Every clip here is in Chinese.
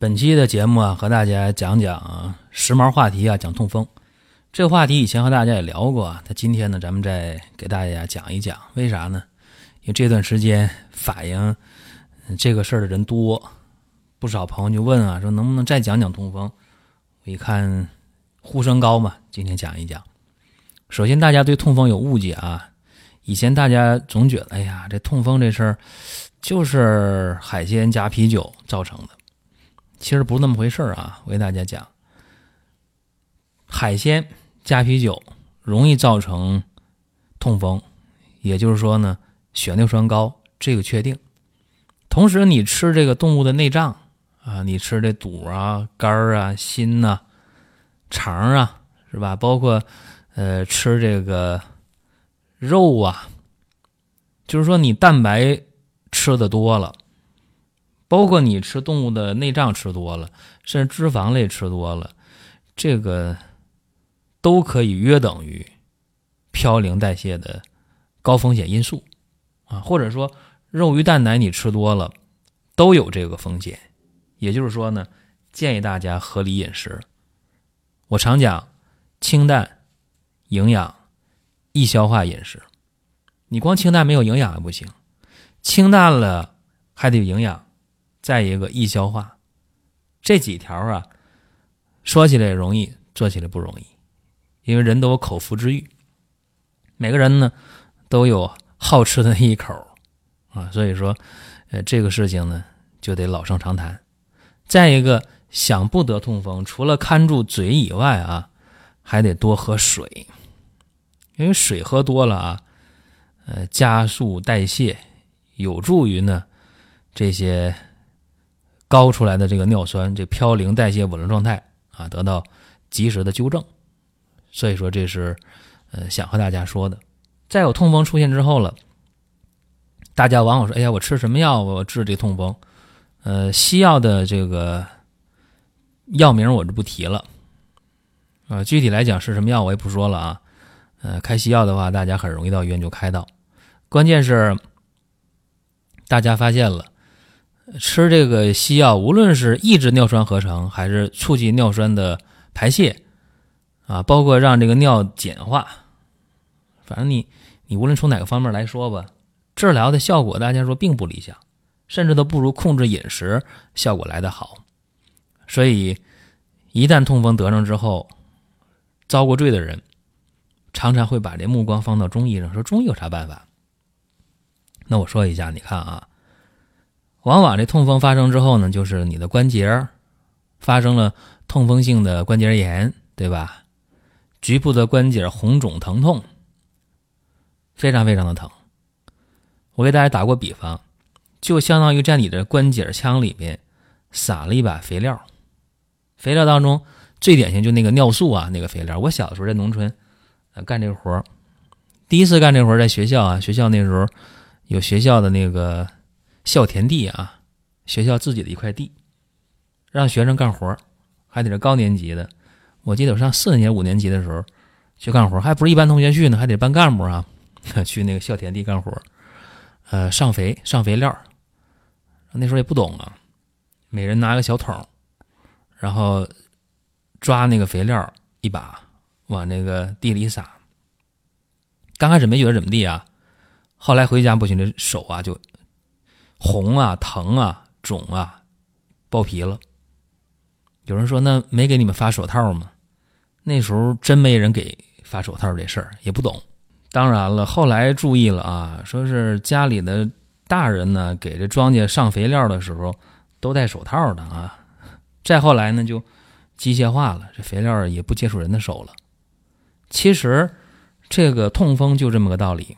本期的节目啊，和大家讲讲时髦话题啊，讲痛风。这个话题以前和大家也聊过啊，那今天呢，咱们再给大家讲一讲，为啥呢？因为这段时间反映这个事儿的人多，不少朋友就问啊，说能不能再讲讲痛风？我一看呼声高嘛，今天讲一讲。首先，大家对痛风有误解啊，以前大家总觉得，哎呀，这痛风这事儿就是海鲜加啤酒造成的。其实不是那么回事啊！我给大家讲，海鲜加啤酒容易造成痛风，也就是说呢，血尿酸高这个确定。同时，你吃这个动物的内脏啊，你吃这肚啊、肝啊、心呐、肠啊，是吧？包括呃吃这个肉啊，就是说你蛋白吃的多了。包括你吃动物的内脏吃多了，甚至脂肪类吃多了，这个都可以约等于嘌呤代谢的高风险因素啊，或者说肉鱼蛋奶你吃多了都有这个风险。也就是说呢，建议大家合理饮食。我常讲清淡、营养、易消化饮食。你光清淡没有营养也不行，清淡了还得有营养。再一个易消化，这几条啊，说起来容易，做起来不容易，因为人都有口腹之欲，每个人呢都有好吃的一口啊，所以说，呃，这个事情呢就得老生常谈。再一个，想不得痛风，除了看住嘴以外啊，还得多喝水，因为水喝多了啊，呃，加速代谢，有助于呢这些。高出来的这个尿酸，这嘌呤代谢紊乱状态啊，得到及时的纠正。所以说，这是呃想和大家说的。再有痛风出现之后了，大家往往说：“哎呀，我吃什么药我治这痛风？”呃，西药的这个药名我就不提了啊。具体来讲是什么药我也不说了啊。呃，开西药的话，大家很容易到医院就开到。关键是大家发现了。吃这个西药，无论是抑制尿酸合成，还是促进尿酸的排泄，啊，包括让这个尿碱化，反正你你无论从哪个方面来说吧，治疗的效果大家说并不理想，甚至都不如控制饮食效果来得好。所以，一旦痛风得上之后，遭过罪的人，常常会把这目光放到中医上，说中医有啥办法？那我说一下，你看啊。往往这痛风发生之后呢，就是你的关节发生了痛风性的关节炎，对吧？局部的关节红肿疼痛，非常非常的疼。我给大家打过比方，就相当于在你的关节腔里面撒了一把肥料。肥料当中最典型就那个尿素啊，那个肥料。我小的时候在农村干这个活第一次干这活在学校啊，学校那时候有学校的那个。校田地啊，学校自己的一块地，让学生干活还得是高年级的。我记得我上四年级五年级的时候去干活还不是一般同学去呢，还得班干部啊，去那个校田地干活呃，上肥上肥料那时候也不懂啊，每人拿个小桶，然后抓那个肥料一把往那个地里撒。刚开始没觉得怎么地啊，后来回家不行，这手啊就。红啊，疼啊，肿啊，爆皮了。有人说：“那没给你们发手套吗？”那时候真没人给发手套这事儿，也不懂。当然了，后来注意了啊，说是家里的大人呢，给这庄稼上肥料的时候都戴手套的啊。再后来呢，就机械化了，这肥料也不接触人的手了。其实这个痛风就这么个道理，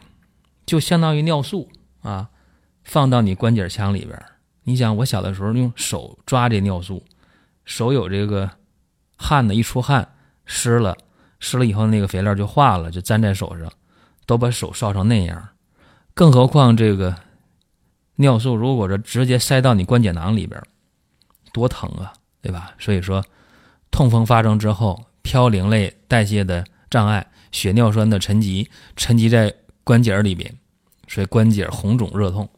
就相当于尿素啊。放到你关节腔里边，你想，我小的时候用手抓这尿素，手有这个汗的，一出汗湿了，湿了以后那个肥料就化了，就粘在手上，都把手烧成那样。更何况这个尿素，如果说直接塞到你关节囊里边，多疼啊，对吧？所以说，痛风发生之后，嘌呤类代谢的障碍，血尿酸的沉积，沉积在关节里边，所以关节红肿热痛。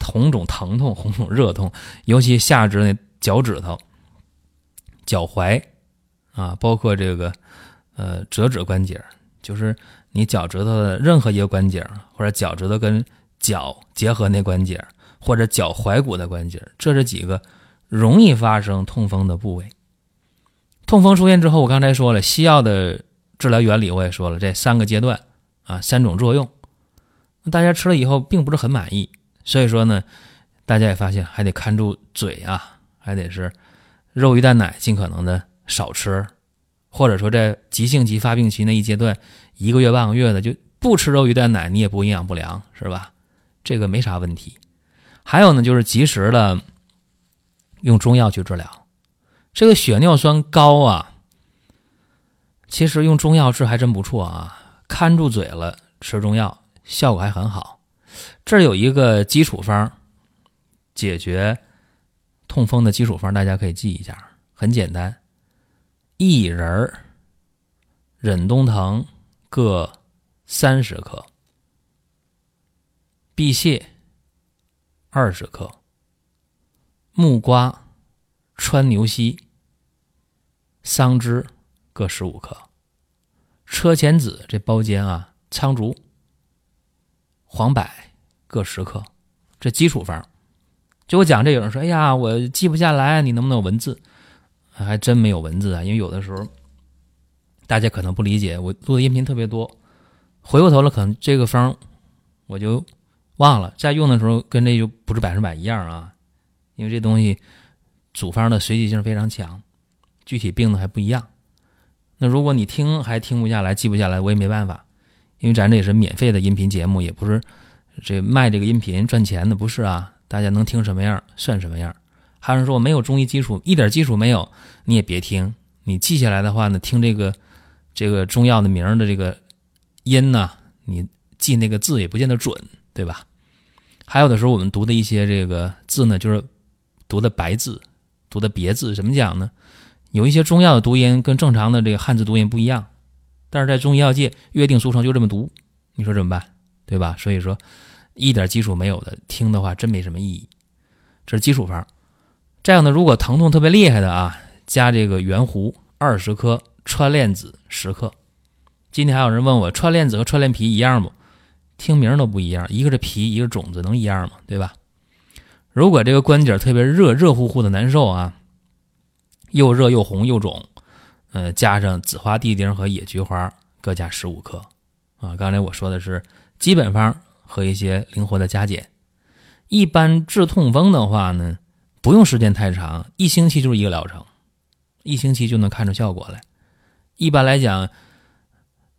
红肿疼痛、红肿热痛，尤其下肢那脚趾头、脚踝啊，包括这个呃折指关节，就是你脚趾头的任何一个关节，或者脚趾头跟脚结合那关节，或者脚踝骨的关节，这是几个容易发生痛风的部位。痛风出现之后，我刚才说了，西药的治疗原理我也说了，这三个阶段啊，三种作用，大家吃了以后并不是很满意。所以说呢，大家也发现还得看住嘴啊，还得是肉、鱼、蛋、奶尽可能的少吃，或者说在急性期发病期那一阶段，一个月半个月的就不吃肉、鱼、蛋、奶，你也不营养不良，是吧？这个没啥问题。还有呢，就是及时的用中药去治疗。这个血尿酸高啊，其实用中药治还真不错啊，看住嘴了，吃中药效果还很好。这儿有一个基础方，解决痛风的基础方，大家可以记一下，很简单：薏仁、忍冬藤各三十克，碧泻二十克，木瓜、川牛膝、桑枝各十五克，车前子这包间啊，苍竹、黄柏。各十克，这基础方。就我讲这，有人说：“哎呀，我记不下来，你能不能有文字？”还真没有文字啊，因为有的时候大家可能不理解，我录的音频特别多，回过头了，可能这个方我就忘了。在用的时候，跟这就不是百分百一样啊，因为这东西组方的随机性非常强，具体病的还不一样。那如果你听还听不下来，记不下来，我也没办法，因为咱这也是免费的音频节目，也不是。这卖这个音频赚钱的不是啊？大家能听什么样算什么样。还有人说我没有中医基础，一点基础没有，你也别听。你记下来的话呢，听这个这个中药的名的这个音呢，你记那个字也不见得准，对吧？还有的时候我们读的一些这个字呢，就是读的白字，读的别字。怎么讲呢？有一些中药的读音跟正常的这个汉字读音不一样，但是在中医药界约定俗成就这么读，你说怎么办？对吧？所以说，一点基础没有的听的话，真没什么意义。这是基础方。这样的，如果疼痛特别厉害的啊，加这个圆弧二十克，川链子十克。今天还有人问我，川链子和川链皮一样不？听名都不一样，一个是皮，一个种子，能一样吗？对吧？如果这个关节特别热，热乎乎的难受啊，又热又红又肿，呃，加上紫花地丁和野菊花各加十五克啊。刚才我说的是。基本方和一些灵活的加减，一般治痛风的话呢，不用时间太长，一星期就是一个疗程，一星期就能看出效果来。一般来讲，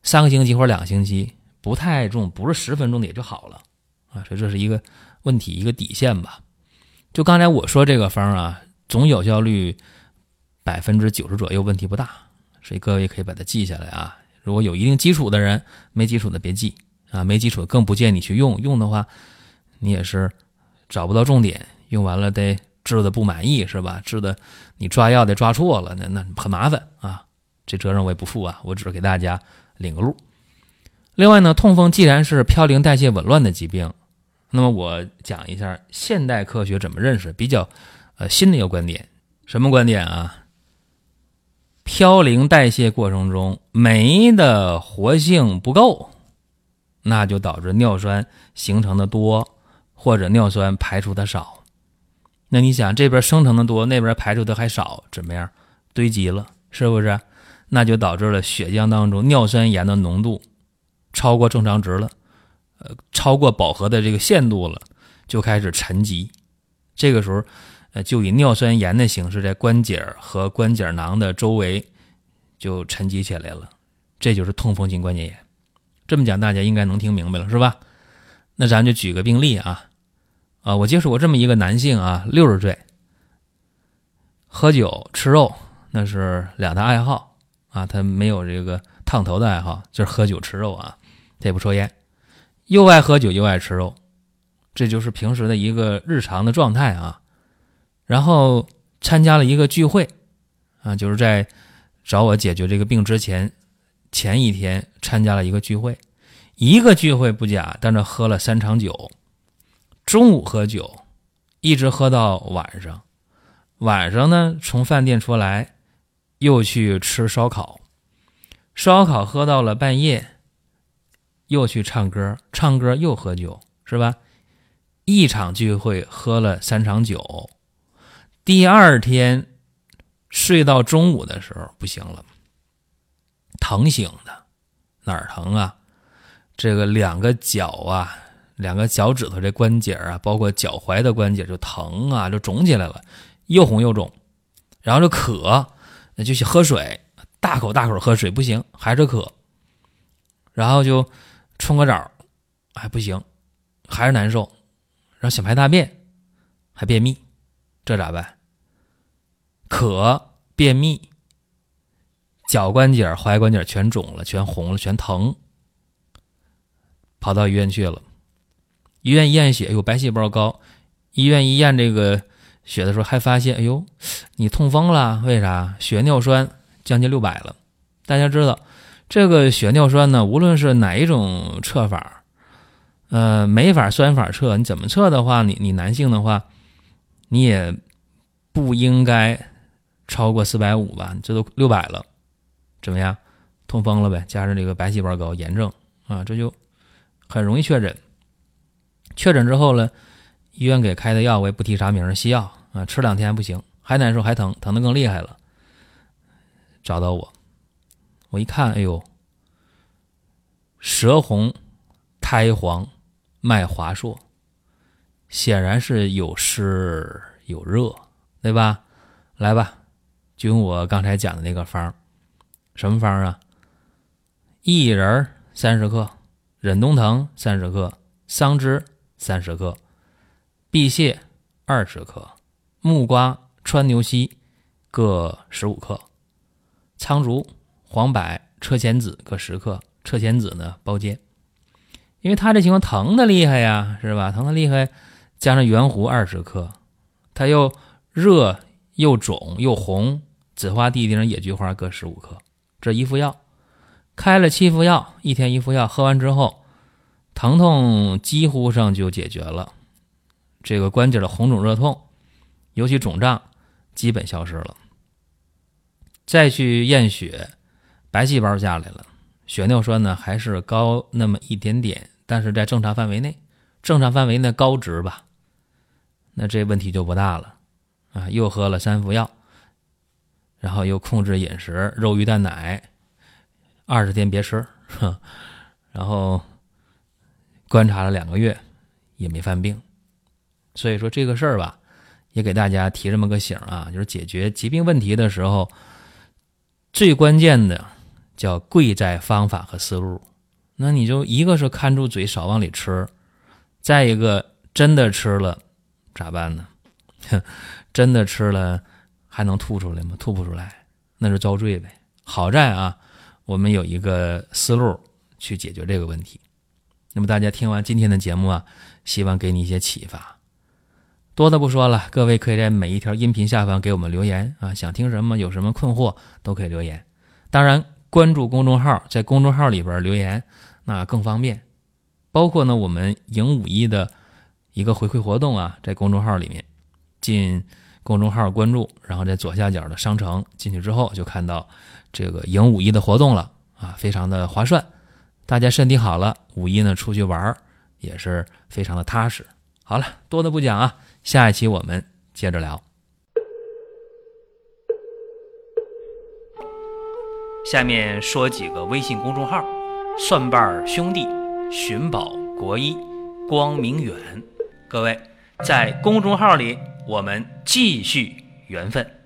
三个星期或者两个星期，不太重，不是十分钟的也就好了啊。所以这是一个问题，一个底线吧。就刚才我说这个方啊，总有效率百分之九十左右，问题不大，所以各位可以把它记下来啊。如果有一定基础的人，没基础的别记。啊，没基础更不建议你去用。用的话，你也是找不到重点，用完了得治的不满意是吧？治的你抓药得抓错了，那那很麻烦啊。这责任我也不负啊，我只是给大家领个路。另外呢，痛风既然是嘌呤代谢紊乱的疾病，那么我讲一下现代科学怎么认识比较呃新的一个观点。什么观点啊？嘌呤代谢过程中酶的活性不够。那就导致尿酸形成的多，或者尿酸排出的少。那你想，这边生成的多，那边排出的还少，怎么样？堆积了，是不是？那就导致了血浆当中尿酸盐的浓度超过正常值了，呃，超过饱和的这个限度了，就开始沉积。这个时候，呃，就以尿酸盐的形式在关节和关节囊的周围就沉积起来了。这就是痛风性关节炎。这么讲，大家应该能听明白了，是吧？那咱就举个病例啊。啊，我接触过这么一个男性啊，六十岁，喝酒吃肉那是两大爱好啊，他没有这个烫头的爱好，就是喝酒吃肉啊，他也不抽烟，又爱喝酒又爱吃肉，这就是平时的一个日常的状态啊。然后参加了一个聚会啊，就是在找我解决这个病之前前一天参加了一个聚会，一个聚会不假，但是喝了三场酒，中午喝酒，一直喝到晚上。晚上呢，从饭店出来，又去吃烧烤，烧烤喝到了半夜，又去唱歌，唱歌又喝酒，是吧？一场聚会喝了三场酒，第二天睡到中午的时候不行了，疼醒的，哪儿疼啊？这个两个脚啊，两个脚趾头这关节啊，包括脚踝的关节就疼啊，就肿起来了。又红又肿，然后就渴，那就去喝水，大口大口喝水不行，还是渴，然后就冲个澡，还不行，还是难受，然后想排大便，还便秘，这咋办？渴便秘，脚关节、踝关节全肿了，全红了，全疼，跑到医院去了，医院验血，有白细胞高，医院一验这个。血的时候还发现，哎呦，你痛风了？为啥？血尿酸将近六百了。大家知道，这个血尿酸呢，无论是哪一种测法，呃，没法酸法测。你怎么测的话，你你男性的话，你也不应该超过四百五吧？这都六百了，怎么样？痛风了呗？加上这个白细胞高，炎症啊，这就很容易确诊。确诊之后呢？医院给开的药我也不提啥名儿西药啊，吃两天不行，还难受还疼，疼的更厉害了。找到我，我一看，哎呦，舌红、苔黄、脉滑数，显然是有湿有热，对吧？来吧，就用我刚才讲的那个方，什么方啊？薏仁三十克，忍冬藤三十克，桑枝三十克。碧蟹二十克，木瓜、川牛膝各十五克，苍术、黄柏、车前子各十克。车前子呢，包煎。因为他这情况疼的厉害呀，是吧？疼的厉害，加上圆胡二十克，他又热又肿又红，紫花地丁、野菊花各十五克。这一副药，开了七副药，一天一副药，喝完之后，疼痛几乎上就解决了。这个关节的红肿热痛，尤其肿胀，基本消失了。再去验血，白细胞下来了，血尿酸呢还是高那么一点点，但是在正常范围内，正常范围内高值吧。那这问题就不大了啊！又喝了三副药，然后又控制饮食，肉鱼蛋奶，二十天别吃，然后观察了两个月，也没犯病。所以说这个事儿吧，也给大家提这么个醒啊，就是解决疾病问题的时候，最关键的叫贵在方法和思路。那你就一个是看住嘴，少往里吃；再一个真的吃了咋办呢？真的吃了还能吐出来吗？吐不出来，那是遭罪呗。好在啊，我们有一个思路去解决这个问题。那么大家听完今天的节目啊，希望给你一些启发。多的不说了，各位可以在每一条音频下方给我们留言啊，想听什么，有什么困惑都可以留言。当然，关注公众号，在公众号里边留言那更方便。包括呢，我们赢五一的一个回馈活动啊，在公众号里面进公众号关注，然后在左下角的商城进去之后，就看到这个赢五一的活动了啊，非常的划算。大家身体好了，五一呢出去玩也是非常的踏实。好了，多的不讲啊。下一期我们接着聊。下面说几个微信公众号：蒜瓣兄弟、寻宝国医、光明远。各位在公众号里，我们继续缘分。